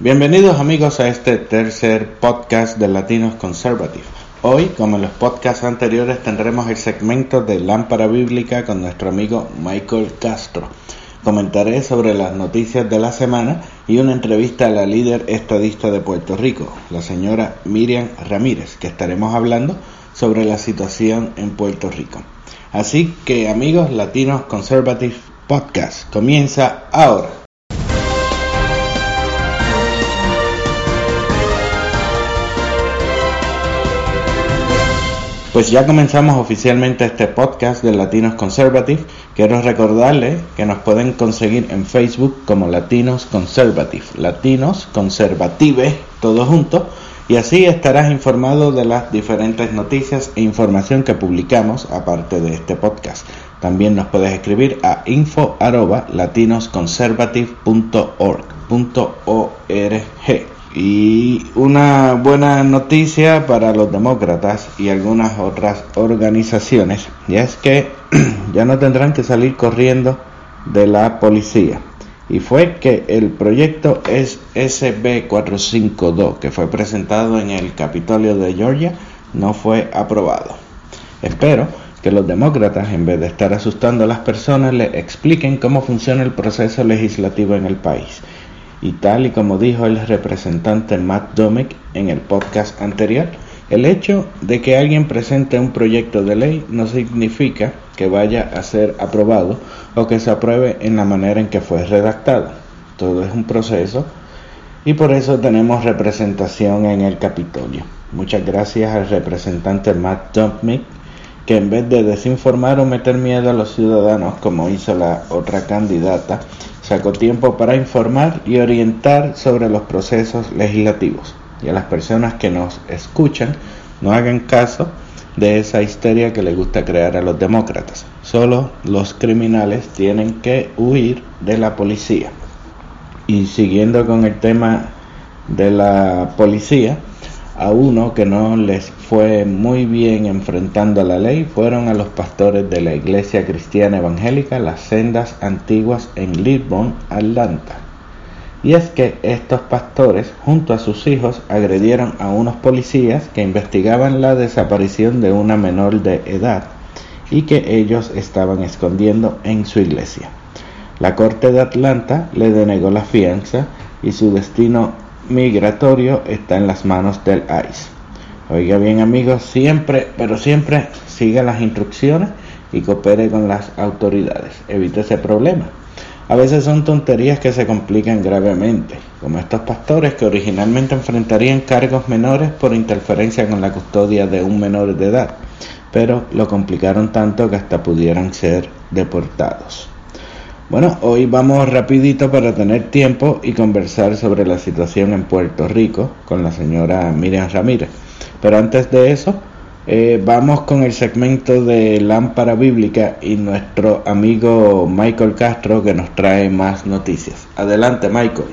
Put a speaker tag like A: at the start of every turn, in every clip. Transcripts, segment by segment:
A: Bienvenidos amigos a este tercer podcast de Latinos Conservative. Hoy, como en los podcasts anteriores, tendremos el segmento de Lámpara Bíblica con nuestro amigo Michael Castro. Comentaré sobre las noticias de la semana y una entrevista a la líder estadista de Puerto Rico, la señora Miriam Ramírez, que estaremos hablando sobre la situación en Puerto Rico. Así que amigos, Latinos Conservative Podcast comienza ahora. Pues ya comenzamos oficialmente este podcast de Latinos Conservative. Quiero recordarles que nos pueden conseguir en Facebook como Latinos Conservative, Latinos Conservative, todo junto, y así estarás informado de las diferentes noticias e información que publicamos aparte de este podcast. También nos puedes escribir a info@latinosconservative.org. Y una buena noticia para los demócratas y algunas otras organizaciones, y es que ya no tendrán que salir corriendo de la policía. Y fue que el proyecto es SB452, que fue presentado en el Capitolio de Georgia, no fue aprobado. Espero que los demócratas, en vez de estar asustando a las personas, le expliquen cómo funciona el proceso legislativo en el país y tal y como dijo el representante Matt Domick en el podcast anterior, el hecho de que alguien presente un proyecto de ley no significa que vaya a ser aprobado o que se apruebe en la manera en que fue redactado. Todo es un proceso y por eso tenemos representación en el Capitolio. Muchas gracias al representante Matt Domick que en vez de desinformar o meter miedo a los ciudadanos como hizo la otra candidata, Sacó tiempo para informar y orientar sobre los procesos legislativos. Y a las personas que nos escuchan, no hagan caso de esa histeria que le gusta crear a los demócratas. Solo los criminales tienen que huir de la policía. Y siguiendo con el tema de la policía, a uno que no les fue muy bien enfrentando la ley fueron a los pastores de la Iglesia Cristiana Evangélica Las Sendas Antiguas en Lisbon, Atlanta. Y es que estos pastores, junto a sus hijos, agredieron a unos policías que investigaban la desaparición de una menor de edad y que ellos estaban escondiendo en su iglesia. La Corte de Atlanta le denegó la fianza y su destino migratorio está en las manos del ICE. Oiga bien amigos, siempre, pero siempre siga las instrucciones y coopere con las autoridades. Evite ese problema. A veces son tonterías que se complican gravemente, como estos pastores que originalmente enfrentarían cargos menores por interferencia con la custodia de un menor de edad, pero lo complicaron tanto que hasta pudieran ser deportados. Bueno, hoy vamos rapidito para tener tiempo y conversar sobre la situación en Puerto Rico con la señora Miriam Ramírez. Pero antes de eso, eh, vamos con el segmento de Lámpara Bíblica y nuestro amigo Michael Castro que nos trae más noticias. Adelante, Michael.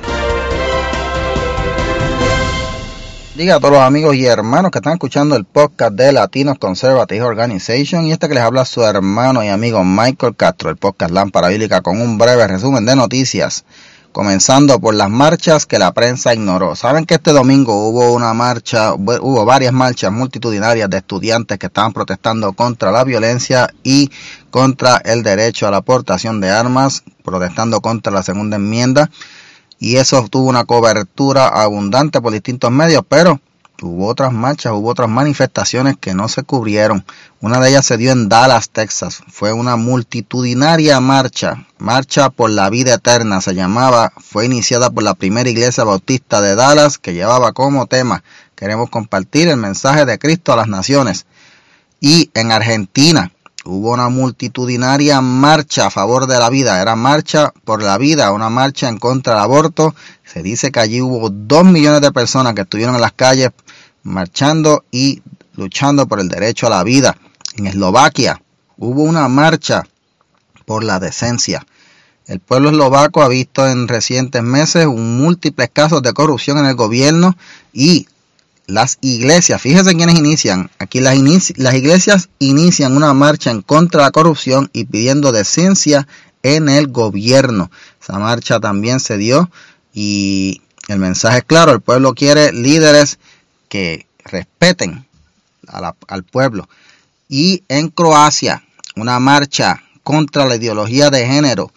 B: Diga a todos los amigos y hermanos que están escuchando el podcast de Latinos Conservative Organization y este que les habla su hermano y amigo Michael Castro, el podcast Lámpara Bíblica con un breve resumen de noticias, comenzando por las marchas que la prensa ignoró. Saben que este domingo hubo una marcha, hubo varias marchas multitudinarias de estudiantes que estaban protestando contra la violencia y contra el derecho a la aportación de armas, protestando contra la segunda enmienda y eso tuvo una cobertura abundante por distintos medios, pero hubo otras marchas, hubo otras manifestaciones que no se cubrieron. Una de ellas se dio en Dallas, Texas. Fue una multitudinaria marcha, marcha por la vida eterna se llamaba, fue iniciada por la primera iglesia bautista de Dallas que llevaba como tema, queremos compartir el mensaje de Cristo a las naciones. Y en Argentina, hubo una multitudinaria marcha a favor de la vida, era marcha por la vida, una marcha en contra del aborto. Se dice que allí hubo dos millones de personas que estuvieron en las calles marchando y luchando por el derecho a la vida. En Eslovaquia hubo una marcha por la decencia. El pueblo eslovaco ha visto en recientes meses múltiples casos de corrupción en el gobierno y las iglesias, fíjense quiénes inician. Aquí las, iglesias inician una marcha en contra de la corrupción y pidiendo decencia en el gobierno. Esa marcha también se dio y el mensaje es claro, el pueblo quiere líderes que respeten al pueblo. Y en Croacia, una marcha contra la ideología de género.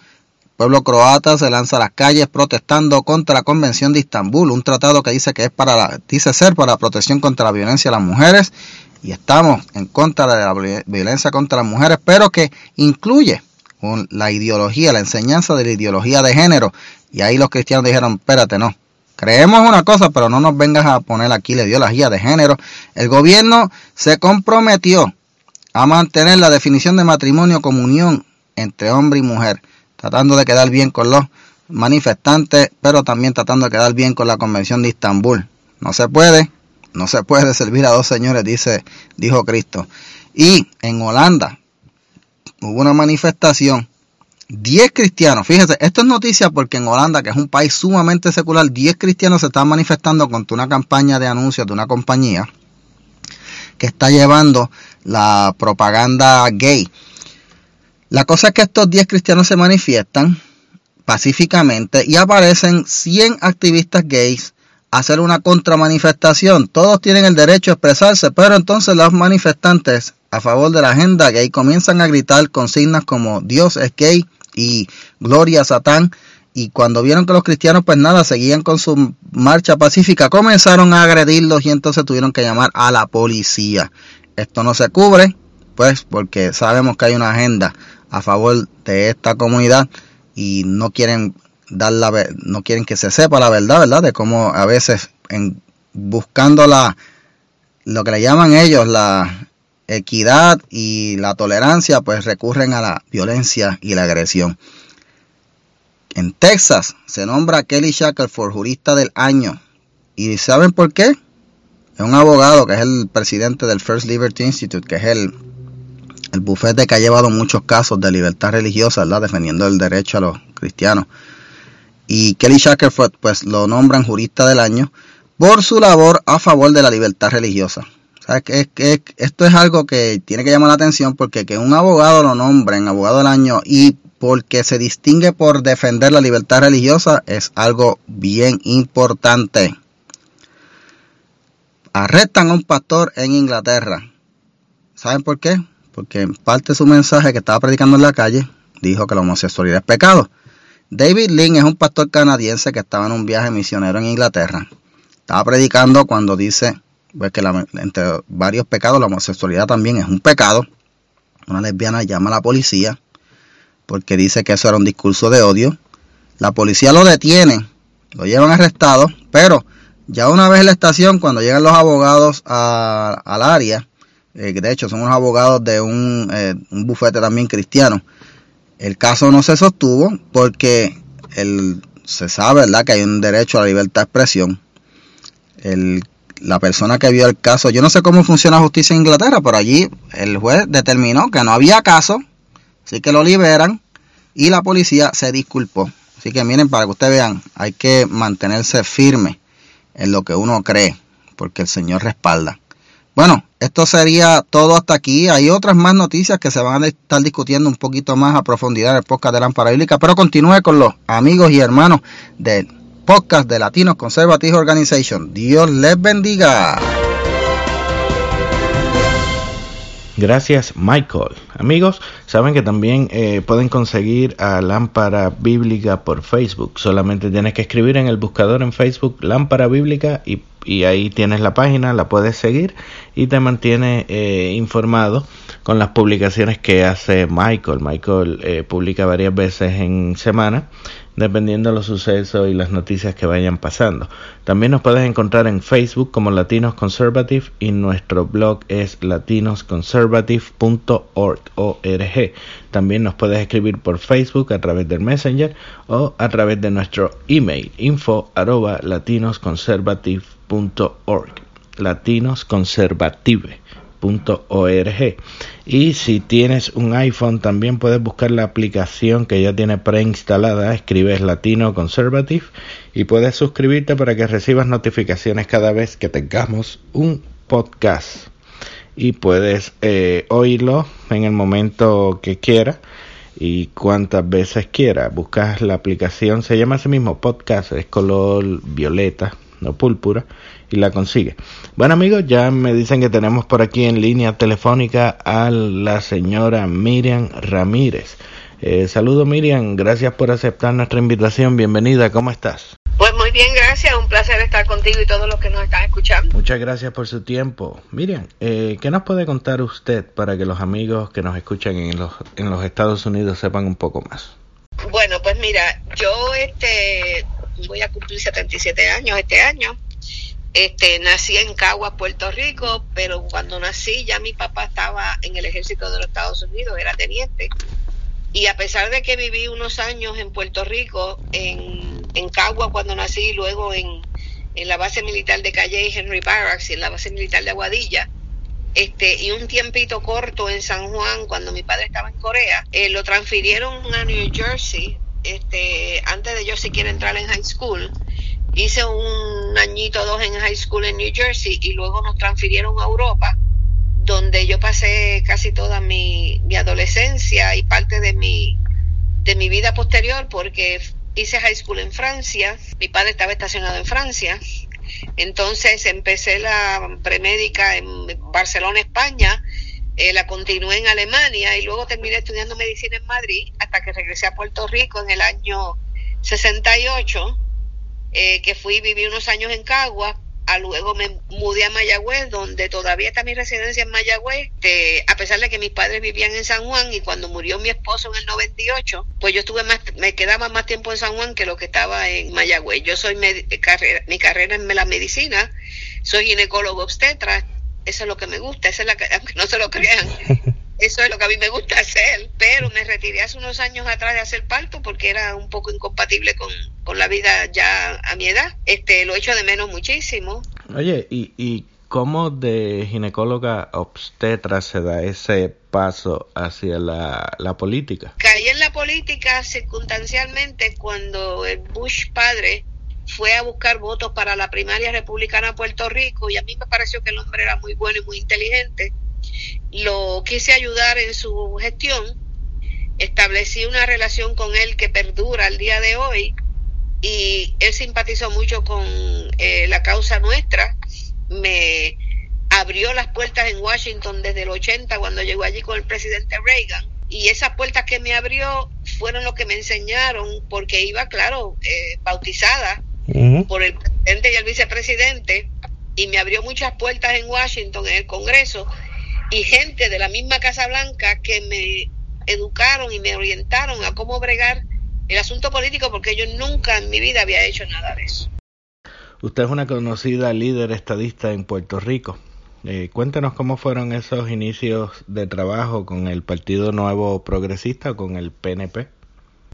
B: Pueblo croata se lanza a las calles protestando contra la Convención de Estambul, un tratado que dice que es para la, dice ser para la protección contra la violencia a las mujeres y estamos en contra de la violencia contra las mujeres, pero que incluye la ideología, la enseñanza de la ideología de género. Y ahí los cristianos dijeron, espérate, no, creemos una cosa, pero no nos vengas a poner aquí la ideología de género. El gobierno se comprometió a mantener la definición de matrimonio como unión entre hombre y mujer, tratando de quedar bien con los manifestantes, pero también tratando de quedar bien con la Convención de Estambul. No se puede, no se puede servir a dos señores, dice, dijo Cristo. Y en Holanda hubo una manifestación. 10 cristianos, fíjese, esto es noticia porque en Holanda, que es un país sumamente secular, 10 cristianos se están manifestando contra una campaña de anuncios de una compañía que está llevando la propaganda gay. La cosa es que estos 10 cristianos se manifiestan pacíficamente y aparecen 100 activistas gays hacer una contramanifestación. Todos tienen el derecho a expresarse, pero entonces los manifestantes a favor de la agenda gay comienzan a gritar consignas como Dios es gay y Gloria a Satán. Y cuando vieron que los cristianos pues nada, seguían con su marcha pacífica, comenzaron a agredirlos y entonces tuvieron que llamar a la policía. Esto no se cubre, pues porque sabemos que hay una agenda a favor de esta comunidad y no quieren dar la, no quieren que se sepa la verdad, ¿verdad? De cómo a veces en, buscando la, lo que le llaman ellos la equidad y la tolerancia, pues recurren a la violencia y la agresión. En Texas se nombra a Kelly Shackelford jurista del año. ¿Y saben por qué? Es un abogado que es el presidente del First Liberty Institute, que es el, el bufete que ha llevado muchos casos de libertad religiosa, ¿verdad? defendiendo el derecho a los cristianos y Kelly Shackelford pues lo nombran jurista del año por su labor a favor de la libertad religiosa. esto es algo que tiene que llamar la atención porque que un abogado lo nombren abogado del año y porque se distingue por defender la libertad religiosa es algo bien importante. Arrestan a un pastor en Inglaterra. ¿Saben por qué? Porque en parte de su mensaje que estaba predicando en la calle dijo que la homosexualidad es pecado. David Lynn es un pastor canadiense que estaba en un viaje misionero en Inglaterra. Estaba predicando cuando dice pues, que entre varios pecados la homosexualidad también es un pecado. Una lesbiana llama a la policía porque dice que eso era un discurso de odio. La policía lo detiene, lo llevan arrestado, pero ya una vez en la estación, cuando llegan los abogados al área, eh, de hecho son unos abogados de un, eh, un bufete también cristiano, el caso no se sostuvo porque el, se sabe ¿verdad? que hay un derecho a la libertad de expresión. El, la persona que vio el caso, yo no sé cómo funciona la justicia en Inglaterra, pero allí el juez determinó que no había caso, así que lo liberan y la policía se disculpó. Así que miren, para que ustedes vean, hay que mantenerse firme en lo que uno cree, porque el Señor respalda. Bueno, esto sería todo hasta aquí. Hay otras más noticias que se van a estar discutiendo un poquito más a profundidad en el podcast de Lámpara Bíblica, pero continúe con los amigos y hermanos del podcast de Latinos Conservative Organization. Dios les bendiga.
A: Gracias, Michael. Amigos, saben que también eh, pueden conseguir a Lámpara Bíblica por Facebook. Solamente tienes que escribir en el buscador en Facebook Lámpara Bíblica y y ahí tienes la página, la puedes seguir y te mantiene eh, informado con las publicaciones que hace Michael. Michael eh, publica varias veces en semana dependiendo de los sucesos y las noticias que vayan pasando. También nos puedes encontrar en Facebook como Latinos Conservative y nuestro blog es latinosconservative.org. También nos puedes escribir por Facebook a través del Messenger o a través de nuestro email info arroba latinosconservative.org. Latinosconservative .org. Y si tienes un iPhone también puedes buscar la aplicación que ya tiene preinstalada, escribes Latino Conservative y puedes suscribirte para que recibas notificaciones cada vez que tengamos un podcast. Y puedes eh, oírlo en el momento que quieras y cuantas veces quiera. Buscas la aplicación, se llama así mismo podcast, es color violeta, no púrpura, y la consigue. Bueno amigos, ya me dicen que tenemos por aquí en línea telefónica a la señora Miriam Ramírez. Eh, saludo Miriam, gracias por aceptar nuestra invitación, bienvenida, ¿cómo estás?
C: Pues muy bien, gracias, un placer estar contigo y todos los que nos están escuchando.
A: Muchas gracias por su tiempo. Miriam, eh, ¿qué nos puede contar usted para que los amigos que nos escuchan en los, en los Estados Unidos sepan un poco más?
C: Bueno, pues mira, yo este voy a cumplir 77 años este año. Este, nací en Caguas, Puerto Rico, pero cuando nací ya mi papá estaba en el ejército de los Estados Unidos, era teniente. Y a pesar de que viví unos años en Puerto Rico, en en Cagua cuando nací, luego en, en la base militar de Calle Henry Barracks y en la base militar de Aguadilla. Este, y un tiempito corto en San Juan cuando mi padre estaba en Corea, eh, lo transfirieron a New Jersey, este, antes de yo siquiera entrar en high school. Hice un añito dos en high school en New Jersey y luego nos transfirieron a Europa, donde yo pasé casi toda mi, mi adolescencia y parte de mi, de mi vida posterior, porque hice high school en Francia, mi padre estaba estacionado en Francia, entonces empecé la premédica en Barcelona, España, eh, la continué en Alemania y luego terminé estudiando medicina en Madrid hasta que regresé a Puerto Rico en el año 68, eh, que fui, viví unos años en Cagua, luego me mudé a Mayagüez, donde todavía está mi residencia en Mayagüez, a pesar de que mis padres vivían en San Juan y cuando murió mi esposo en el 98, pues yo estuve más, me quedaba más tiempo en San Juan que lo que estaba en Mayagüez. Yo soy carrera, mi carrera en la medicina, soy ginecólogo obstetra, eso es lo que me gusta, eso es la que, aunque no se lo crean. Eso es lo que a mí me gusta hacer, pero me retiré hace unos años atrás de hacer parto porque era un poco incompatible con, con la vida ya a mi edad. Este, lo echo de menos muchísimo.
A: Oye, ¿y, y cómo de ginecóloga obstetra se da ese paso hacia la, la política?
C: Caí en la política circunstancialmente cuando el Bush padre fue a buscar votos para la primaria republicana a Puerto Rico y a mí me pareció que el hombre era muy bueno y muy inteligente. Lo quise ayudar en su gestión, establecí una relación con él que perdura al día de hoy y él simpatizó mucho con eh, la causa nuestra, me abrió las puertas en Washington desde el 80 cuando llegó allí con el presidente Reagan y esas puertas que me abrió fueron lo que me enseñaron porque iba, claro, eh, bautizada por el presidente y el vicepresidente y me abrió muchas puertas en Washington, en el Congreso, y gente de la misma Casa Blanca que me educaron y me orientaron a cómo bregar el asunto político porque yo nunca en mi vida había hecho nada de eso.
A: Usted es una conocida líder estadista en Puerto Rico. Eh, cuéntenos cómo fueron esos inicios de trabajo con el Partido Nuevo Progresista o con el PNP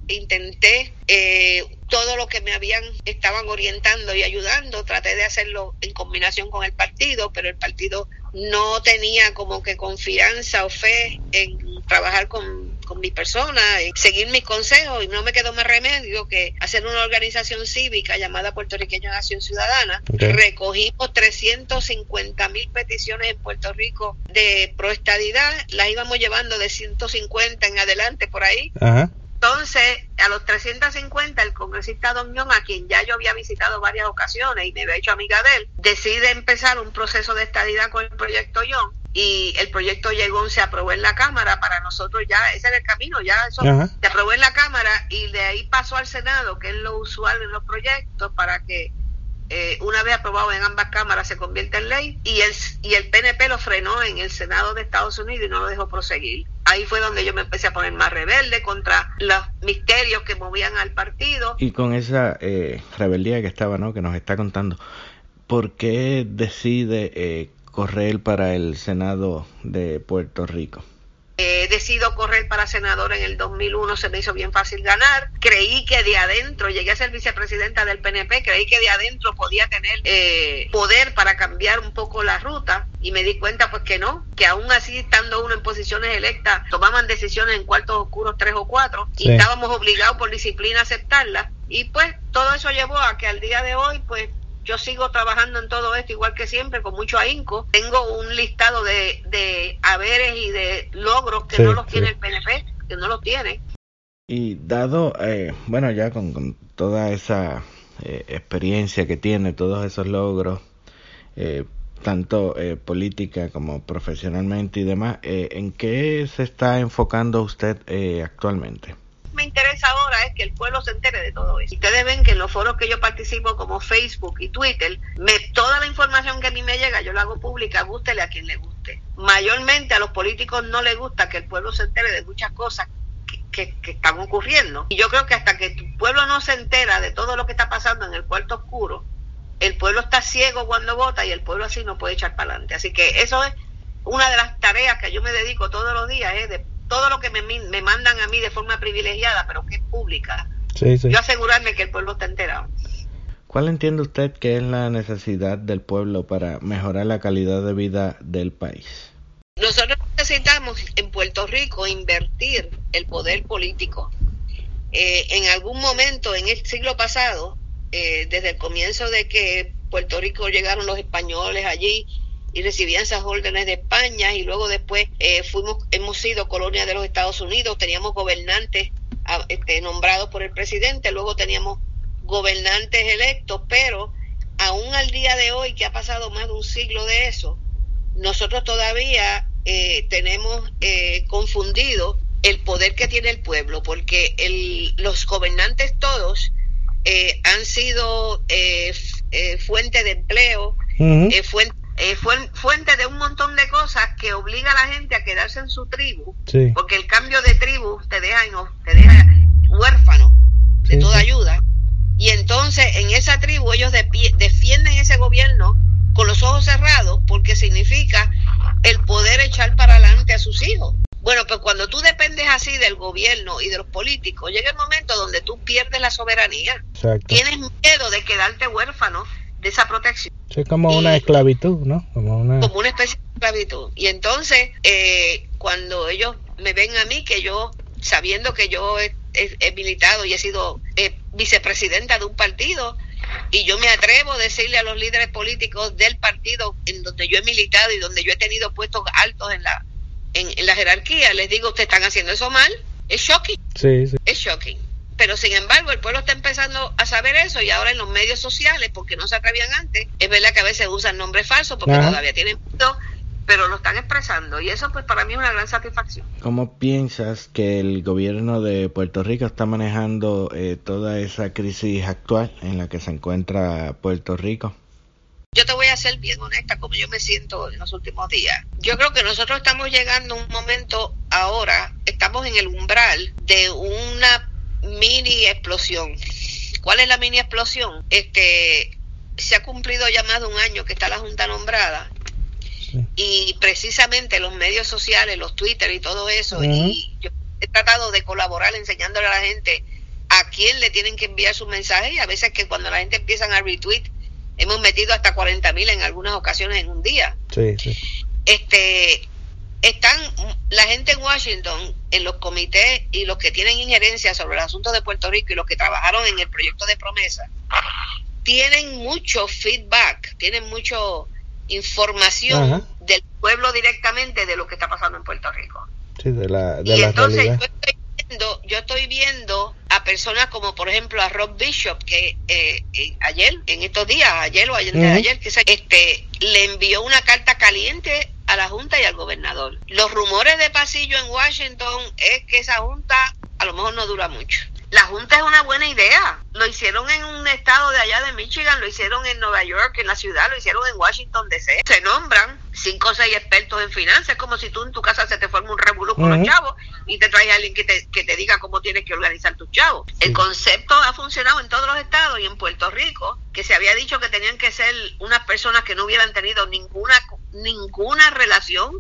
C: intenté eh, todo lo que me habían estaban orientando y ayudando traté de hacerlo en combinación con el partido pero el partido no tenía como que confianza o fe en trabajar con, con mi persona en seguir mis consejos y no me quedó más remedio que hacer una organización cívica llamada Puertorriqueño de Acción Ciudadana. Recogimos 350 mil peticiones en Puerto Rico de proestadidad las íbamos llevando de 150 en adelante por ahí. Ajá entonces, a los 350, el congresista Don John, a quien ya yo había visitado varias ocasiones y me había hecho amiga de él, decide empezar un proceso de estadidad con el proyecto John y el proyecto llegó, se aprobó en la Cámara, para nosotros ya, ese era el camino, ya eso se aprobó en la Cámara y de ahí pasó al Senado, que es lo usual en los proyectos, para que eh, una vez aprobado en ambas cámaras se convierte en ley y el, y el PNP lo frenó en el Senado de Estados Unidos y no lo dejó proseguir. Ahí fue donde yo me empecé a poner más rebelde contra los misterios que movían al partido.
A: Y con esa eh, rebeldía que estaba, ¿no? Que nos está contando, ¿por qué decide eh, correr para el Senado de Puerto Rico?
C: Eh, decido correr para senador en el 2001, se me hizo bien fácil ganar. Creí que de adentro, llegué a ser vicepresidenta del PNP, creí que de adentro podía tener eh, poder para cambiar un poco la ruta y me di cuenta pues que no, que aún así estando uno en posiciones electas, tomaban decisiones en cuartos oscuros tres o cuatro y estábamos obligados por disciplina a aceptarlas. Y pues todo eso llevó a que al día de hoy pues yo sigo trabajando en todo esto igual que siempre, con mucho ahínco. Tengo un listado de, de haberes y de logros que no los tiene el PNP, que no los tiene.
A: Y dado, eh, bueno, ya con, toda esa eh, experiencia que tiene, todos esos logros, eh, tanto política como profesionalmente y demás, ¿en qué se está enfocando usted actualmente?
C: Me interesa ahora es que el pueblo se entere de todo eso. Ustedes ven que en los foros que yo participo como Facebook y Twitter, toda la información que a mí me llega yo la hago pública, gústele a quien le guste. Mayormente a los políticos no les gusta que el pueblo se entere de muchas cosas que, están ocurriendo. Y yo creo que hasta que tu pueblo no se entera de todo lo que está pasando en el cuarto oscuro, el pueblo está ciego cuando vota y el pueblo así no puede echar para adelante. Así que eso es una de las tareas que yo me dedico todos los días, es de todo lo que me, me mandan a mí de forma privilegiada, pero que es pública, yo asegurarme que el pueblo está enterado.
A: ¿Cuál entiende usted que es la necesidad del pueblo para mejorar la calidad de vida del país?
C: Nosotros necesitamos en Puerto Rico invertir el poder político. Eh, en algún momento en el siglo pasado, eh, desde el comienzo de que Puerto Rico llegaron los españoles allí y recibían esas órdenes de España y luego después eh, fuimos hemos sido colonia de los Estados Unidos, teníamos gobernantes este, nombrados por el presidente, luego teníamos gobernantes electos, pero aún al día de hoy que ha pasado más de un siglo de eso, nosotros todavía eh, tenemos eh, confundido el poder que tiene el pueblo, porque el, los gobernantes todos eh, han sido eh, eh, fuente de empleo, fuente, de un montón de cosas que obliga a la gente a quedarse en su tribu, porque el cambio de tribu te deja, no, te deja huérfano de toda ayuda. Y entonces en esa tribu ellos defienden ese gobierno con los ojos cerrados porque significa el poder echar para adelante a sus hijos. Bueno, pues cuando tú dependes así del gobierno y de los políticos, llega el momento donde tú pierdes la soberanía. Tienes miedo de quedarte huérfano de esa protección.
A: Es como una esclavitud, ¿no?
C: Como una... como una especie de esclavitud. Y entonces, eh, cuando ellos me ven a mí, que yo, sabiendo que yo he, militado y he sido eh, vicepresidenta de un partido, y yo me atrevo a decirle a los líderes políticos del partido en donde yo he militado y donde yo he tenido puestos altos en la, en, la jerarquía, les digo, ustedes están haciendo eso mal, es shocking.
A: Sí, sí.
C: Es shocking. Pero sin embargo, el pueblo está empezando a saber eso y ahora en los medios sociales, porque no se atrevían antes, es verdad que a veces usan nombres falsos porque todavía tienen miedo pero lo están expresando y eso pues para mí es una gran satisfacción.
A: ¿Cómo piensas que el gobierno de Puerto Rico está manejando eh, toda esa crisis actual en la que se encuentra Puerto Rico?
C: Yo te voy a ser bien honesta como yo me siento en los últimos días. Yo creo que nosotros estamos llegando a un momento ahora, estamos en el umbral de una mini explosión. ¿Cuál es la mini explosión? Este, se ha cumplido ya más de un año que está la Junta nombrada y precisamente los medios sociales, los Twitter y todo eso, y yo he tratado de colaborar enseñándole a la gente a quién le tienen que enviar sus mensajes y a veces que cuando la gente empieza a retweet, hemos metido hasta 40 mil en algunas ocasiones en un día. Este, están la gente en Washington, en los comités y los que tienen injerencia sobre el asunto de Puerto Rico y los que trabajaron en el proyecto de promesa, tienen mucho feedback, tienen mucho información del pueblo directamente de lo que está pasando en Puerto Rico.
A: Sí, de la, de
C: y entonces yo estoy, viendo, yo estoy viendo a personas como por ejemplo a Rob Bishop que eh, eh, ayer, en estos días, ayer o ayer, ayer que este, le envió una carta caliente a la Junta y al gobernador. Los rumores de pasillo en Washington es que esa Junta a lo mejor no dura mucho. La Junta es una buena idea. Lo hicieron en un estado de allá de Michigan, lo hicieron en Nueva York, en la ciudad, lo hicieron en Washington DC. Se nombran cinco o seis expertos en finanzas. Como si tú en tu casa se te forma un revolú con los chavos y te traes a alguien que te, que te diga cómo tienes que organizar tus chavos. El concepto ha funcionado en todos los estados y en Puerto Rico, que se había dicho que tenían que ser unas personas que no hubieran tenido ninguna, ninguna relación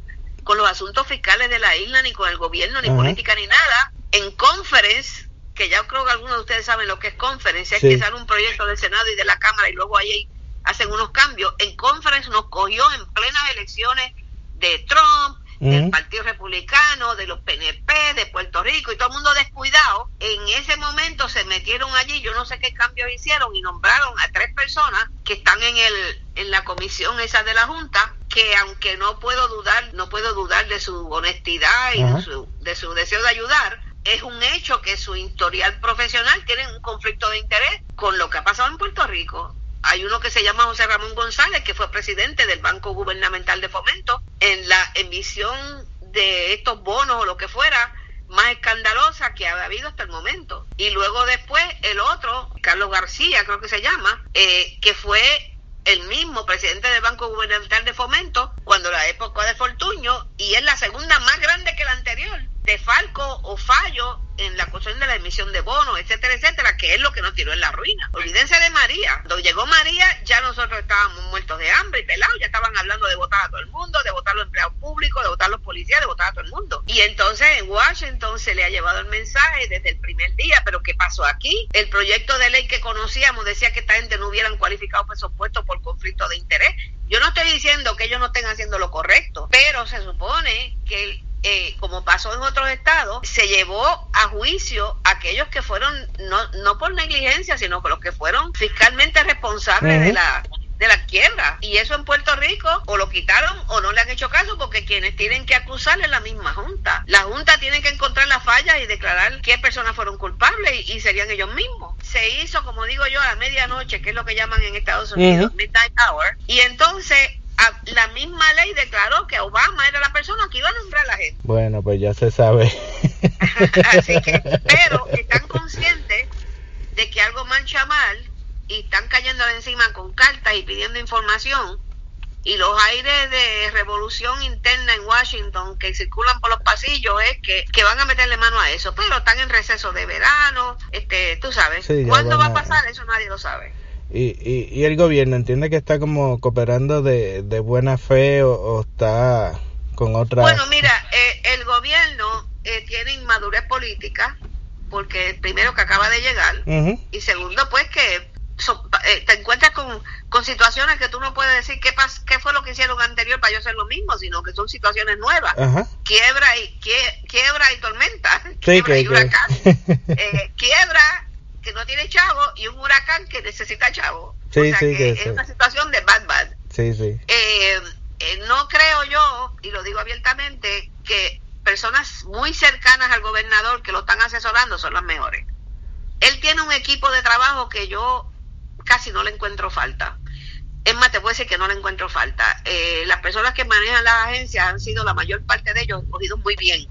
C: con los asuntos fiscales de la isla, ni con el gobierno, ni política, ni nada. En conference que ya creo que algunos de ustedes saben lo que es conferencia, es que sale un proyecto del Senado y de la Cámara y luego ahí hacen unos cambios. En conference nos cogió en plenas elecciones de Trump, del Partido Republicano, de los PNP, de Puerto Rico y todo el mundo descuidado. En ese momento se metieron allí, yo no sé qué cambios hicieron y nombraron a tres personas que están en el en la comisión esa de la Junta, que aunque no puedo dudar, no puedo dudar de su honestidad y de su, de su deseo de ayudar, es un hecho que su historial profesional tiene un conflicto de interés con lo que ha pasado en Puerto Rico. Hay uno que se llama José Ramón González, que fue presidente del Banco Gubernamental de Fomento, en la emisión de estos bonos o lo que fuera, más escandalosa que ha habido hasta el momento. Y luego después el otro, Carlos García creo que se llama, eh, que fue el mismo presidente del Banco Gubernamental de Fomento cuando la época de Fortuño y es la segunda más grande de falco o fallo en la cuestión de la emisión de bonos, etcétera, etcétera, que es lo que nos tiró en la ruina. Olvídense de María. Cuando llegó María, ya nosotros estábamos muertos de hambre y pelados, ya estaban hablando de votar a todo el mundo, de votar a los empleados públicos, de votar a los policías, de votar a todo el mundo. Y entonces en Washington se le ha llevado el mensaje desde el primer día, pero ¿qué pasó aquí? El proyecto de ley que conocíamos decía que esta gente no hubieran cualificado presupuestos por conflicto de interés. Yo no estoy diciendo que ellos no estén haciendo lo correcto, pero se supone que el eh, como pasó en otros estados, se llevó a juicio a aquellos que fueron, no, no por negligencia, sino por los que fueron fiscalmente responsables de la de la quiebra. Y eso en Puerto Rico o lo quitaron o no le han hecho caso porque quienes tienen que acusar es la misma Junta. La Junta tiene que encontrar las fallas y declarar qué personas fueron culpables y, serían ellos mismos. Se hizo, como digo yo, a la medianoche, que es lo que llaman en Estados Unidos Midnight Hour. Y entonces la misma ley declaró que Obama era la persona que iba a nombrar a la gente.
A: Bueno, pues ya se sabe.
C: Así que, pero están conscientes de que algo mancha mal y están cayendo encima con cartas y pidiendo información y los aires de revolución interna en Washington que circulan por los pasillos es que, que van a meterle mano a eso, pero están en receso de verano, este, tú sabes, ¿cuándo va a pasar? Eso nadie lo sabe.
A: Y, y, el gobierno entiende que está como cooperando de, de buena fe o, está con otra...
C: Bueno, mira, eh, el gobierno eh, tiene inmadurez política porque primero que acaba de llegar y segundo pues que eh, te encuentras con, con situaciones que tú no puedes decir qué, pas, qué fue lo que hicieron anterior para yo hacer lo mismo, sino que son situaciones nuevas. Quiebra y quiebra y tormenta, quiebra y huracán, quiebra que no tiene chavo y un huracán que necesita chavo. Sí, o sea que, es una situación de bad bad.
A: Sí, sí.
C: Eh, eh, no creo yo, y lo digo abiertamente, que personas muy cercanas al gobernador que lo están asesorando son las mejores. Él tiene un equipo de trabajo que yo casi no le encuentro falta. Es más, te puedo decir que no le encuentro falta. Eh, las personas que manejan las agencias han sido la mayor parte de ellos cogidos muy bien.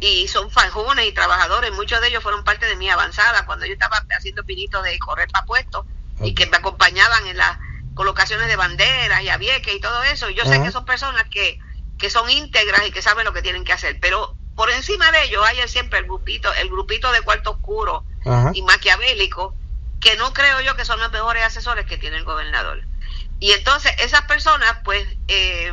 C: Y son fanjones y trabajadores, muchos de ellos fueron parte de mi avanzada cuando yo estaba haciendo pinitos de correr para puestos y que me acompañaban en las colocaciones de banderas y avieques y todo eso. Yo sé que son personas que, que son íntegras y que saben lo que tienen que hacer, pero por encima de ellos hay siempre el grupito, el grupito de cuarto oscuro y maquiavélico, que no creo yo que son los mejores asesores que tiene el gobernador. Y entonces esas personas, pues, eh,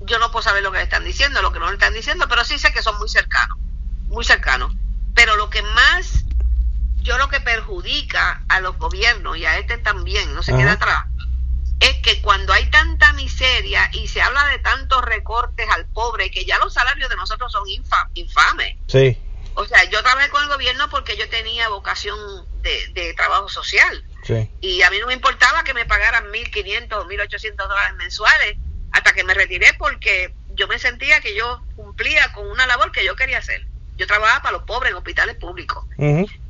C: yo no puedo saber lo que le están diciendo, lo que no le están diciendo, pero sí sé que son muy cercanos, muy cercanos. Pero lo que más, yo lo que perjudica a los gobiernos y a este también, no se queda atrás, es que cuando hay tanta miseria y se habla de tantos recortes al pobre, que ya los salarios de nosotros son infames.
A: Sí.
C: O sea, yo trabajé con el gobierno porque yo tenía vocación de, de trabajo social. Sí. Y a mí no me importaba que me pagaran 1.500 o 1.800 dólares mensuales hasta que me retiré porque yo me sentía que yo cumplía con una labor que yo quería hacer. Yo trabajaba para los pobres en hospitales públicos,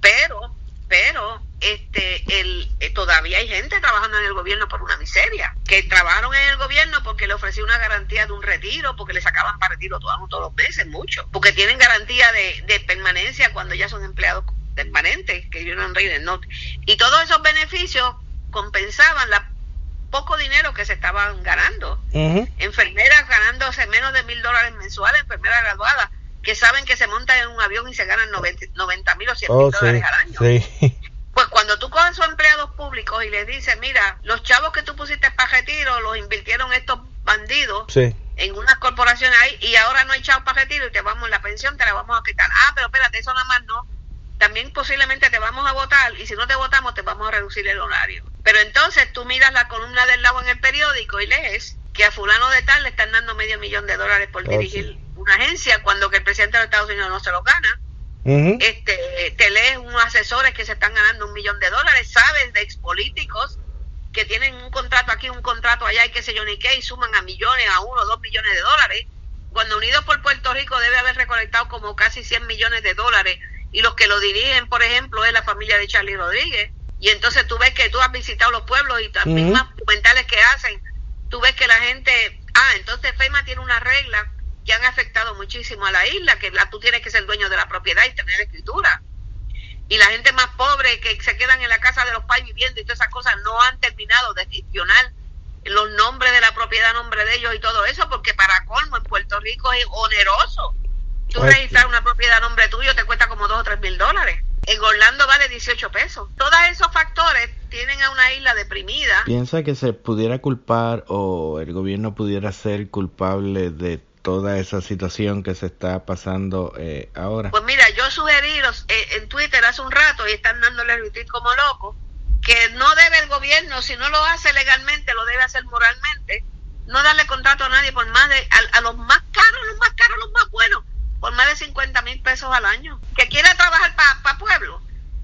C: pero, pero, este, el, eh, todavía hay gente trabajando en el gobierno por una miseria, que trabajaron en el gobierno porque le ofrecí una garantía de un retiro, porque le sacaban para retiro todos, todos los meses, mucho, porque tienen garantía de, de permanencia cuando ya son empleados permanentes, que yo no no. Y todos esos beneficios compensaban la poco dinero que se estaban ganando. Enfermeras ganándose menos de mil dólares mensuales, enfermeras graduadas, que saben que se montan en un avión y se ganan 90 mil o 100 mil dólares al año. Pues cuando tú coges a sus empleados públicos y les dices, mira, los chavos que tú pusiste para retiro los invirtieron estos bandidos en unas corporaciones ahí y ahora no hay chavos para retiro y te vamos, la pensión te la vamos a quitar. Ah, pero espérate, eso nada más no también posiblemente te vamos a votar y si no te votamos te vamos a reducir el horario. Pero entonces tú miras la columna del lado en el periódico y lees que a fulano de tal le están dando medio millón de dólares por oh, dirigir una agencia cuando que el presidente de Estados Unidos no se lo gana. este, te lees unos asesores que se están ganando un millón de dólares, sabes de expolíticos que tienen un contrato aquí, un contrato allá y qué sé yo ni qué, y suman a millones, a uno, dos millones de dólares cuando Unidos por Puerto Rico debe haber recolectado como casi 100 millones de dólares y los que lo dirigen, por ejemplo, es la familia de Charlie Rodríguez. Y entonces tú ves que tú has visitado los pueblos y también más documentales que hacen, tú ves que la gente, ah, entonces FEMA tiene una regla que han afectado muchísimo a la isla, que la, tú tienes que ser dueño de la propiedad y tener escritura. Y la gente más pobre que se quedan en la casa de los pais viviendo y todas esas cosas no han terminado de gestionar los nombres de la propiedad nombre de ellos y todo eso, porque para colmo en Puerto Rico es oneroso. Tú pues registrar una propiedad a nombre tuyo te cuesta como dos o tres mil dólares. En Orlando vale 18 pesos. Todos esos factores tienen a una isla deprimida.
A: ¿Piensa que se pudiera culpar o el gobierno pudiera ser culpable de toda esa situación que se está pasando eh, ahora?
C: Pues mira, yo sugerí los, eh, en Twitter hace un rato y están dándole retweet como locos que no debe el gobierno, si no lo hace legalmente, lo debe hacer moralmente, no darle contrato a nadie por más de, a, los más caros, los más caros, los más buenos, por más de 50 mil pesos al año. Que quiera trabajar para pueblo,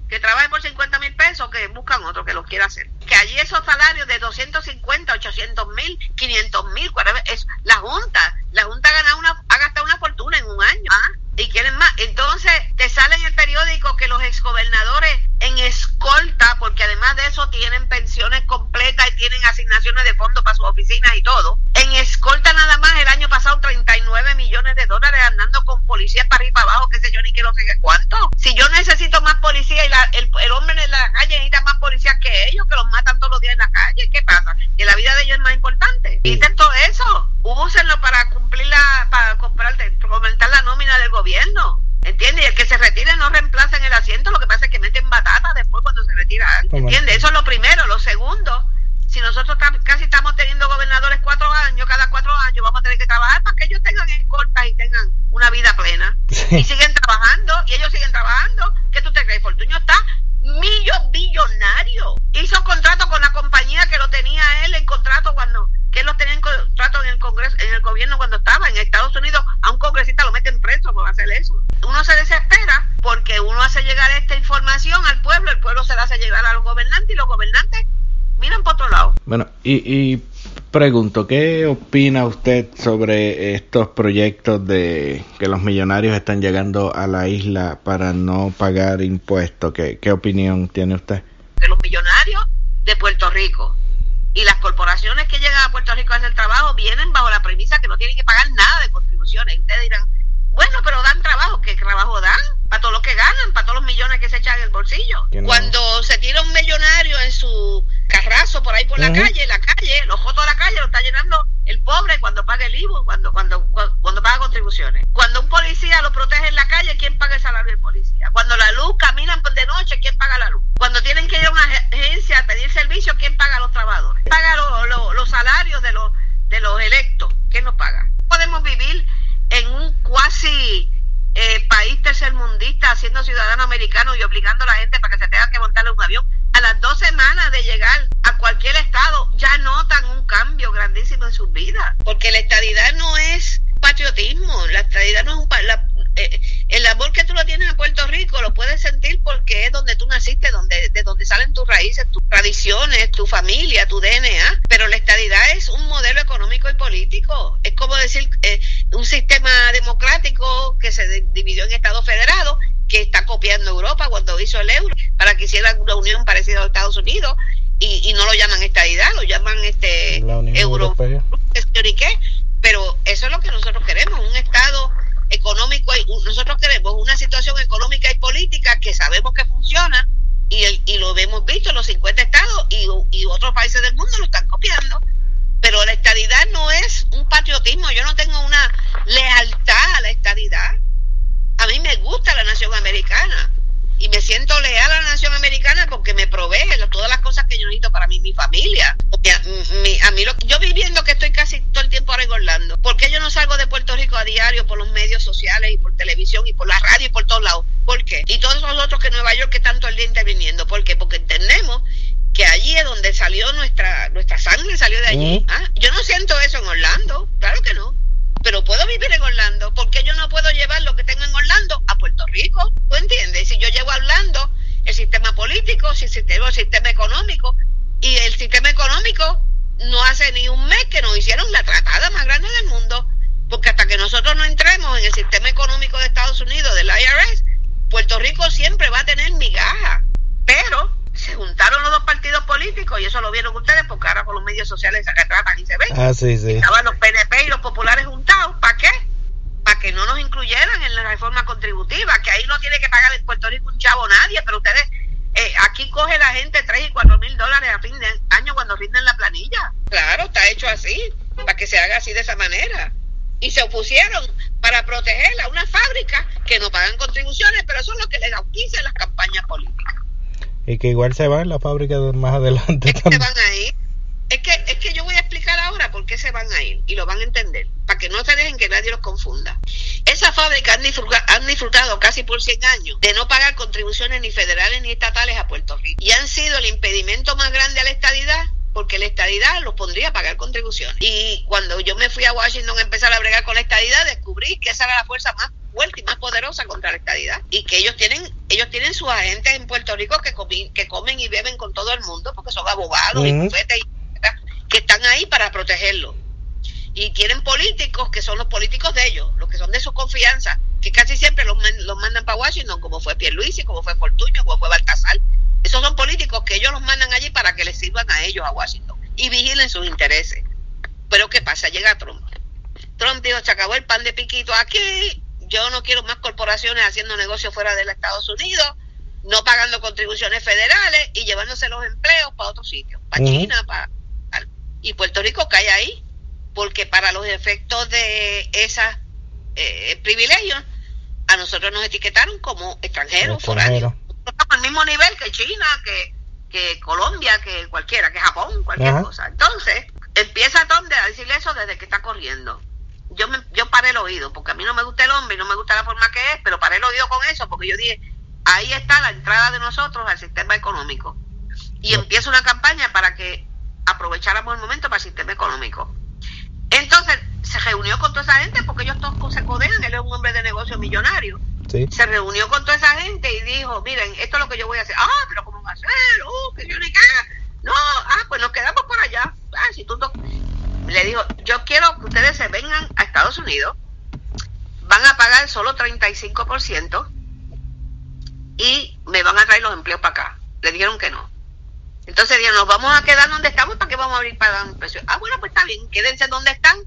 C: que trabaje por 50 mil pesos, que buscan otro que lo quiera hacer. Que allí esos salarios de 250, 800 mil, 500 mil, es la Junta, la Junta ha, ganado una, ha gastado una fortuna en un año. ¿ah? y quieren más. Entonces te sale en el periódico que los exgobernadores en escolta, porque además de eso tienen pensiones completas y tienen asignaciones de fondos para sus oficinas y todo. En escolta nada más el año pasado 39 millones de dólares andando con policías para arriba y para abajo, qué sé yo, ni quiero sé cuánto. Si yo necesito más policía y el, el, hombre en la calle necesita más policías que ellos, que los matan todos los días en la calle, ¿qué pasa? Que la vida de ellos es más importante. Dicen todo eso, úsenlo para cumplir la, para comprar, aumentar la nómina del gobierno. ¿Entiendes? Y el que se retire no reemplaza en el asiento, lo que pasa es que meten batata después cuando se retira alguien. ¿Entiendes? Eso es lo primero. Lo segundo, si nosotros casi estamos teniendo gobernadores cuatro años, cada cuatro años vamos a tener que trabajar para que ellos tengan escoltas y tengan una vida plena. Y siguen trabajando, y ellos siguen trabajando. ¿Qué tú te crees? Fortuño está millonario billonario. Hizo contrato con la compañía que lo tenía él en contrato cuando que él lo tenía en contrato en el Congreso, en el gobierno cuando estaba en Estados Unidos, a un congresista lo meten preso por hacer eso. Uno se desespera porque uno hace llegar esta información al pueblo, el pueblo se la hace llegar a los gobernantes y los gobernantes miran por otro lado.
A: Bueno, y, y pregunto, ¿qué opina usted sobre estos proyectos de que los millonarios están llegando a la isla para no pagar impuestos? ¿Qué, qué opinión tiene usted?
C: Que los millonarios de Puerto Rico y las corporaciones que llegan a Puerto Rico a hacer trabajo vienen bajo la premisa que no tienen que pagar nada de contribuciones. Ustedes dirán, bueno, pero dan trabajo. ¿Qué trabajo dan? Para todo lo que ganan, para todos los millones que se echan en el bolsillo. Cuando se tira un millonario en su carrazo por ahí por la calle, la calle, los fotos de la calle lo está llenando el pobre cuando paga el IVU, cuando, cuando, cuando paga contribuciones. Cuando un policía lo protege en la calle, ¿quién paga el salario del policía? Cuando la luz caminan de noche, ¿quién paga la luz? Cuando tienen que ir a una agencia a pedir servicio, ¿quién paga a los trabajadores? ¿Quién paga los salarios de los, de los electos? ¿Quién los paga? Podemos vivir cuasi eh, país tercermundista, siendo ciudadano americano y obligando a la gente para que se tenga que montarle un avión. A las dos semanas de llegar a cualquier estado, ya notan un cambio grandísimo en sus vidas. Porque la estadidad no es patriotismo, la estadidad no es un... La, eh, el amor que tú lo tienes en Puerto Rico lo puedes sentir porque es donde tú naciste, donde, de donde salen tus raíces, tus tradiciones, tu familia, tu DNA. Pero la estadidad es un modelo económico y político. Es como decir eh, un sistema democrático que se dividió en Estados federados, que está copiando Europa cuando hizo el euro, para que hiciera una unión parecida a Estados Unidos. Y, no lo llaman estadidad, lo llaman este euro, pero eso es lo que nosotros queremos, un Estado económico, nosotros queremos una situación económica y política que sabemos que funciona y, el, y lo hemos visto en los 50 estados y, y otros países del mundo lo están copiando. Pero la estadidad no es un patriotismo, yo no tengo una lealtad a la estadidad. A mí me gusta la nación americana y me siento leal a la nación americana porque me provee todas las cosas que yo necesito para mí mi familia. a mí lo, yo viviendo que estoy casi todo el tiempo ahora en Orlando, ¿por qué yo no salgo de Puerto Rico a diario por los medios sociales y por televisión y por la radio y por todos lados? ¿Por qué? Y todos los otros que Nueva York que están todo el día interviniendo. ¿Por qué? Porque entendemos que allí es donde salió nuestra nuestra sangre, salió de allí. ¿Ah? Yo no siento eso en Orlando, claro que no pero puedo vivir en Orlando. ¿Por qué yo no puedo llevar lo que tengo en Orlando a Puerto Rico? ¿Tú entiendes? Si yo llego a Orlando, el sistema político, el sistema, el sistema económico, y el sistema económico no hace ni un mes que nos hicieron la tratada más grande del mundo Porque hasta que nosotros no entremos en el sistema económico de Estados Unidos, del IRS, Puerto Rico siempre va a tener migaja. Pero se juntaron los dos partidos políticos y eso lo vieron ustedes porque ahora por los medios sociales se tratan y se ven.
B: Ah, sí, sí.
C: Estaban los PNP y los populares juntados. ¿Para qué? Para que no nos incluyeran en la reforma contributiva, que ahí no tiene que pagar en Puerto Rico un chavo nadie, pero ustedes, eh, aquí coge la gente 3 y 4 mil dólares a fin de año cuando rinden la planilla. Claro, está hecho así, para que se haga así de esa manera. Y se opusieron para proteger a una fábrica que no pagan contribuciones, pero eso es lo que les auspicia las campañas políticas.
B: Y que igual se va en la fábrica más adelante
C: es que se van a ir. Es que, es que yo voy a explicar ahora por qué se van a ir y lo van a entender, para que no se dejen que nadie los confunda. Esas fábricas han disfrutado, han disfrutado casi por 100 años de no pagar contribuciones ni federales ni estatales a Puerto Rico y han sido el impedimento más grande a la estadidad porque la estadidad los pondría a pagar contribuciones. Y cuando yo me fui a Washington a empezar a bregar con la estadidad, descubrí que esa era la fuerza más fuerte y más poderosa contra la estadidad. Y que ellos tienen ellos tienen sus agentes en Puerto Rico que, que comen y beben con todo el mundo, porque son abogados y bufetes que están ahí para protegerlo. Y tienen políticos que son los políticos de ellos, los que son de su confianza, que casi siempre los, los mandan para Washington, como fue Pierluisi, como fue Fortuño, como fue Baltasar, esos son políticos que ellos los mandan allí para que les sirvan a ellos, a Washington, y vigilen sus intereses. Pero ¿qué pasa? Llega Trump. Trump dijo, se acabó el pan de piquito aquí, yo no quiero más corporaciones haciendo negocios fuera de los Estados Unidos, no pagando contribuciones federales y llevándose los empleos para otros sitios, para China, para... Y Puerto Rico cae ahí, porque para los efectos de esos eh, privilegios, a nosotros nos etiquetaron como extranjeros, foráneos al mismo nivel que China, que, que Colombia, que cualquiera, que Japón, cualquier cosa. Entonces, empieza Tom a decirle eso desde que está corriendo. Yo me, yo paré el oído, porque a mí no me gusta el hombre y no me gusta la forma que es, pero paré el oído con eso, porque yo dije, ahí está la entrada de nosotros al sistema económico. Y empieza una campaña para que aprovecháramos el momento para el sistema económico. Entonces, se reunió con toda esa gente, porque ellos todos se codean, él es un hombre de negocio millonario se reunió con toda esa gente y dijo, miren, esto es lo que yo voy a hacer. Ah, pero ¿cómo va a ser? Uh, que yo ni qué. No, ah, pues nos quedamos por allá. Ah, si tú Le dijo, yo quiero que ustedes se vengan a Estados Unidos, van a pagar solo 35% y me van a traer los empleos para acá. Le dijeron que no. Entonces dijeron, nos vamos a quedar donde estamos, ¿para qué vamos a abrir para dar un precio? Ah, bueno, pues está bien, quédense donde están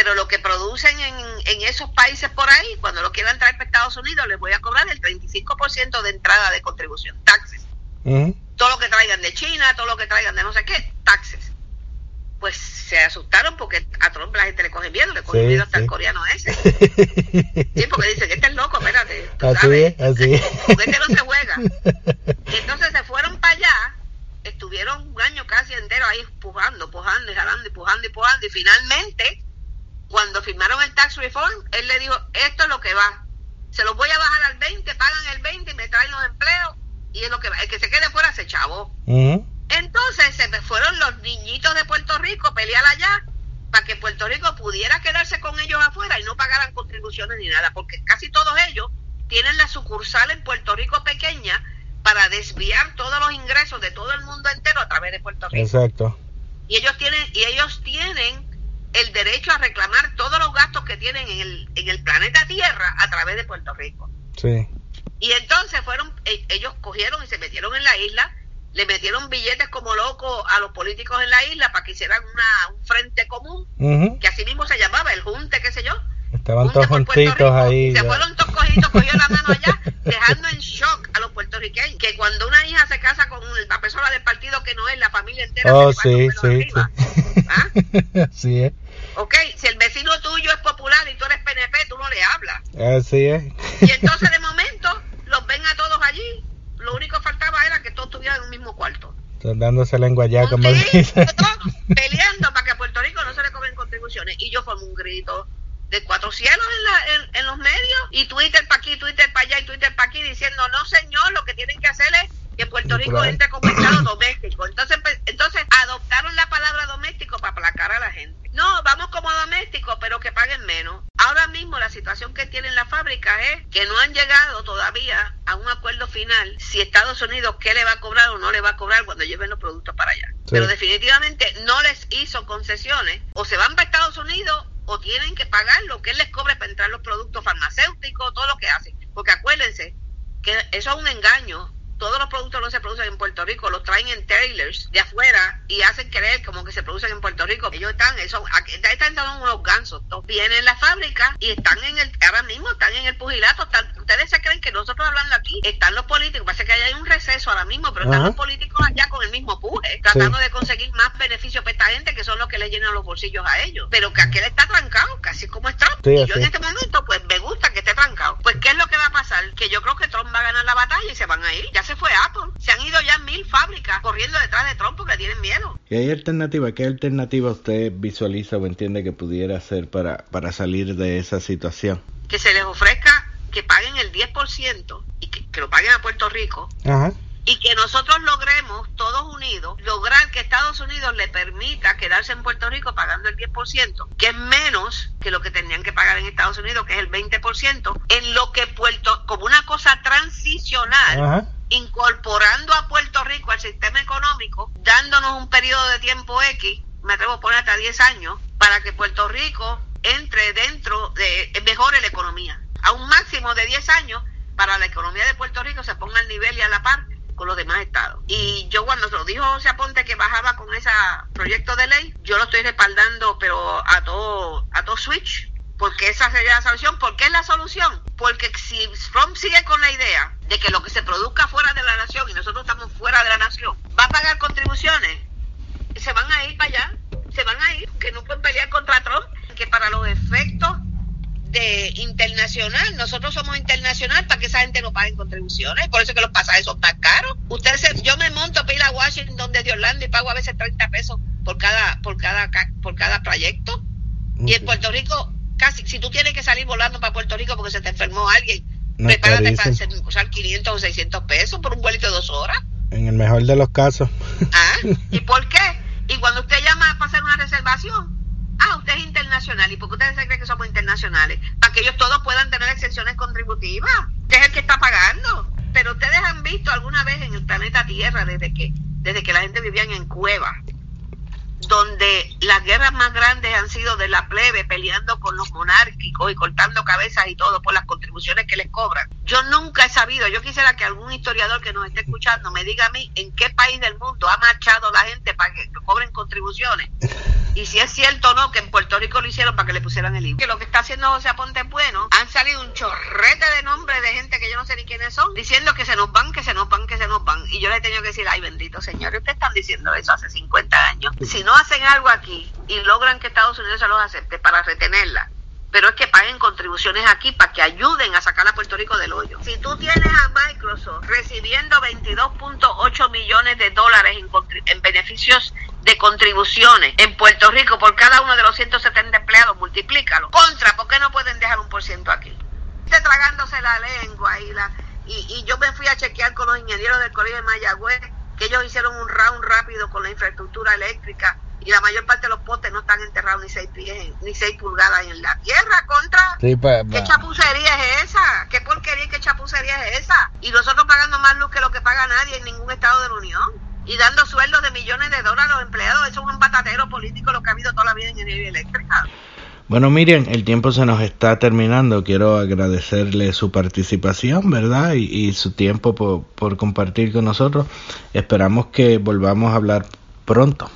C: pero lo que producen en, en, esos países por ahí, cuando lo quieran traer para Estados Unidos, les voy a cobrar el 35% de entrada de contribución, taxes. Todo lo que traigan de China, todo lo que traigan de no sé qué, taxes. Pues se asustaron porque a Trump la gente le coge miedo, le coge miedo hasta el coreano ese. sí, porque dice que este es loco, espérate.
B: así Es, así es.
C: Porque este no se juega. entonces se fueron para allá, estuvieron un año casi entero ahí pujando, pujando y jalando y pujando y pujando y finalmente cuando firmaron el tax reform, él le dijo, esto es lo que va. Se los voy a bajar al 20, pagan el 20 y me traen los empleos y es lo que va. El que se quede fuera se chavo. Entonces se me fueron los niñitos de Puerto Rico a pelear allá para que Puerto Rico pudiera quedarse con ellos afuera y no pagaran contribuciones ni nada, porque casi todos ellos tienen la sucursal en Puerto Rico pequeña para desviar todos los ingresos de todo el mundo entero a través de Puerto Rico.
B: Exacto.
C: Y ellos tienen y ellos tienen el derecho a reclamar todos los gastos que tienen en el, en el planeta Tierra a través de Puerto Rico.
B: Sí.
C: Y entonces fueron, e, ellos cogieron y se metieron en la isla, le metieron billetes como locos a los políticos en la isla para que hicieran una, un frente común, que así mismo se llamaba, el junte, qué sé yo.
B: Estaban todos juntitos ahí.
C: Se fueron todos cogidos, cogió la mano allá, dejando en shock a los puertorriqueños. Que cuando una hija se casa con la persona del partido que no es, la familia entera
B: oh, sí, sí, sí.
C: ¿Ah?
B: Así es.
C: Ok, si el vecino tuyo es popular y tú eres PNP, tú no le hablas.
B: Así es.
C: Y entonces de momento los ven a todos allí. Lo único que faltaba era que todos estuvieran en un mismo cuarto.
B: Están dándose lengua ya, como
C: peleando para que a Puerto Rico no se le cobren contribuciones. Y yo formé un grito de cuatro cielos en, la, en, los medios y Twitter para aquí, Twitter para allá y Twitter para aquí diciendo, no señor, lo que tienen que hacer es que Puerto Rico entre como Estado doméstico. Entonces, pues, entonces adoptaron la palabra doméstico para aplacar a la gente. No, vamos como domésticos, pero que paguen menos. Ahora mismo la situación que tienen la fábrica es que no han llegado todavía a un acuerdo final si Estados Unidos qué le va a cobrar o no le va a cobrar cuando lleven los productos para allá. Pero definitivamente no les hizo concesiones. O se van para Estados Unidos o tienen que pagar lo que él les cobre para entrar los productos farmacéuticos, todo lo que hacen. Porque acuérdense que eso es un engaño todos los productos no se producen en Puerto Rico, los traen en trailers de afuera y hacen creer como que se producen en Puerto Rico. Ellos están, aquí, están dando unos gansos. Vienen la fábrica y están en el, ahora mismo están en el pugilato. ustedes se creen que nosotros hablando aquí, están los políticos, parece que hay un receso ahora mismo, pero están los políticos allá con el mismo puje, tratando de conseguir más beneficios para esta gente que son los que le llenan los bolsillos a ellos. Pero que aquel está trancado, casi como está. y yo en este momento, pues me gusta que esté trancado. Pues, ¿qué es lo que va a pasar? Que yo creo que Trump va a ganar la batalla y se van a ir. Ya se fue Apple. Se han ido ya mil fábricas corriendo detrás de Trump porque tienen miedo.
A: ¿Y hay alternativa? ¿Qué alternativa usted visualiza o entiende que pudiera hacer para, para salir de esa situación?
C: Que se les ofrezca que paguen el 10% y que, que, lo paguen a Puerto Rico. Ajá y que nosotros logremos, todos unidos, lograr que Estados Unidos le permita quedarse en Puerto Rico pagando el 10%, que es menos que lo que tendrían que pagar en Estados Unidos, que es el 20%, en lo que Puerto, como una cosa transicional, incorporando a Puerto Rico al sistema económico, dándonos un periodo de tiempo X, me atrevo a poner hasta 10 años, para que Puerto Rico entre dentro de, mejore la economía. A un máximo de 10 años para la economía de Puerto Rico se ponga al nivel y a la par con los demás estados. Y yo cuando se lo dijo José Aponte que bajaba con ese proyecto de ley, yo lo estoy respaldando, pero a todo, a todo switch, porque esa sería la solución. ¿Por qué es la solución? Porque si Trump sigue con la idea de que lo que se produzca fuera de la nación y nosotros estamos fuera de la nación, va a pagar contribuciones, se van a ir para allá, se van a ir, que no pueden pelear contra Trump, que para los efectos de internacional. Nosotros somos internacional para que esa gente no pague contribuciones. Por eso que los pasajes son tan caros. Usted se, yo me monto para ir a Washington desde Orlando y pago a veces 30 pesos por cada, por cada, por cada trayecto. Y en Puerto Rico, casi, si tú tienes que salir volando para Puerto Rico porque se te enfermó alguien, prepárate para usar 500 o 600 pesos por un vuelito de dos horas.
A: En el mejor de los casos.
C: ¿Ah? ¿Y por qué? Y cuando usted llama para hacer una reservación, ah, usted es internacional. ¿Y por qué ustedes se creen que somos internacionales? Para que ellos todos puedan tener exenciones contributivas. que es el que está pagando. Pero ustedes han visto alguna vez en el planeta Tierra, desde que, desde que la gente vivía en cuevas, donde las guerras más grandes han sido de la plebe peleando con los monárquicos y cortando cabezas y todo por las contribuciones que les cobran. Yo nunca he sabido, yo quisiera que algún historiador que nos esté escuchando me diga a mí en qué país del mundo ha marchado la gente para que cobren contribuciones. Y si es cierto o no que en Puerto Rico lo hicieron para que le pusieran el libro. Que lo que está haciendo José Aponte Bueno, han salido un chorrete de nombres de gente que yo no sé ni quiénes son, diciendo que se nos van, que se nos van, que se nos van. Y yo le he tenido que decir, ay bendito señor, ustedes están diciendo eso hace 50 años. Si no hacen algo aquí y logran que Estados Unidos se los acepte para retenerla, pero es que paguen contribuciones aquí para que ayuden a sacar a Puerto Rico del hoyo. Si tú tienes a Microsoft recibiendo 22.8 millones de dólares en, en, beneficios de contribuciones en Puerto Rico por cada uno de los 170 empleados, multiplícalo. Contra, ¿por qué no pueden dejar un por ciento aquí? Esté tragándose la lengua y la... Y yo me fui a chequear con los ingenieros del Colegio de Mayagüez que ellos hicieron un round rápido con la infraestructura eléctrica y la mayor parte de los postes no están enterrados ni seis pies ni seis pulgadas en la tierra contra pues, ¿qué pues. chapucería es esa? ¿qué porquería y qué chapucería es esa? y nosotros pagando más luz que lo que paga nadie en ningún estado de la Unión y dando sueldos de millones de dólares a los empleados eso es un batatero político lo que ha habido toda la vida en energía eléctrica
A: bueno, Miriam, el tiempo se nos está terminando. Quiero agradecerle su participación, ¿verdad? Y, y su tiempo por, por compartir con nosotros. Esperamos que volvamos a hablar pronto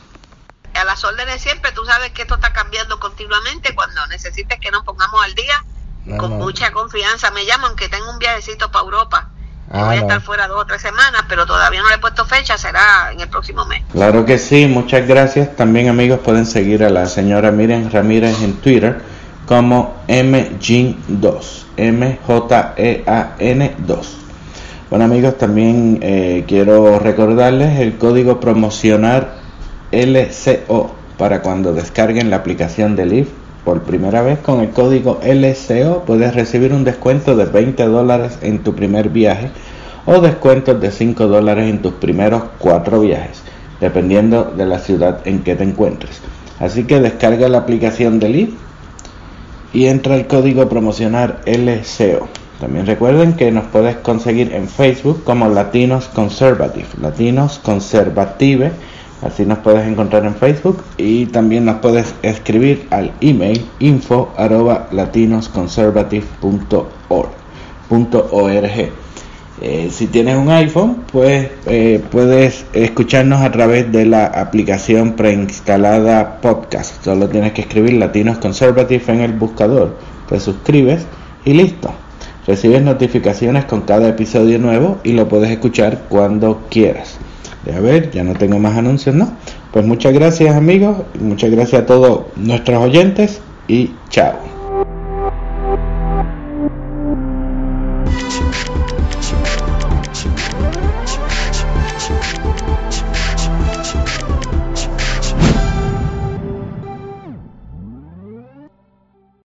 C: a las órdenes siempre, tú sabes que esto está cambiando continuamente, cuando necesites que nos pongamos al día, con mucha confianza me llaman, aunque tengo un viajecito para Europa. Ah, voy a estar fuera dos o tres semanas, pero todavía no le he puesto fecha, será en el próximo mes.
A: Claro que sí, muchas gracias. También amigos pueden seguir a la señora Miriam Ramírez en Twitter como MJean2, M-J-E-A-N-2. Bueno amigos, también eh, quiero recordarles el código promocional LCO para cuando descarguen la aplicación de Lyft por primera vez con el código LCO puedes recibir un descuento de 20 dólares en tu primer viaje o descuentos de 5 dólares en tus primeros 4 viajes, dependiendo de la ciudad en que te encuentres. Así que descarga la aplicación de Lyft y entra el código promocional LCO. También recuerden que nos puedes conseguir en Facebook como Latinos Conservative, Latinos Conservative Así nos puedes encontrar en Facebook y también nos puedes escribir al email info arroba. Eh, si tienes un iPhone, pues eh, puedes escucharnos a través de la aplicación preinstalada podcast. Solo tienes que escribir Latinos Conservative en el buscador. Te suscribes y listo. Recibes notificaciones con cada episodio nuevo y lo puedes escuchar cuando quieras. A ver, ya no tengo más anuncios, ¿no? Pues muchas gracias amigos, muchas gracias a todos nuestros oyentes y chao.